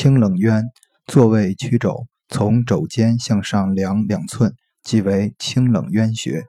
清冷渊坐位曲肘从肘尖向上量两寸即为清冷渊穴。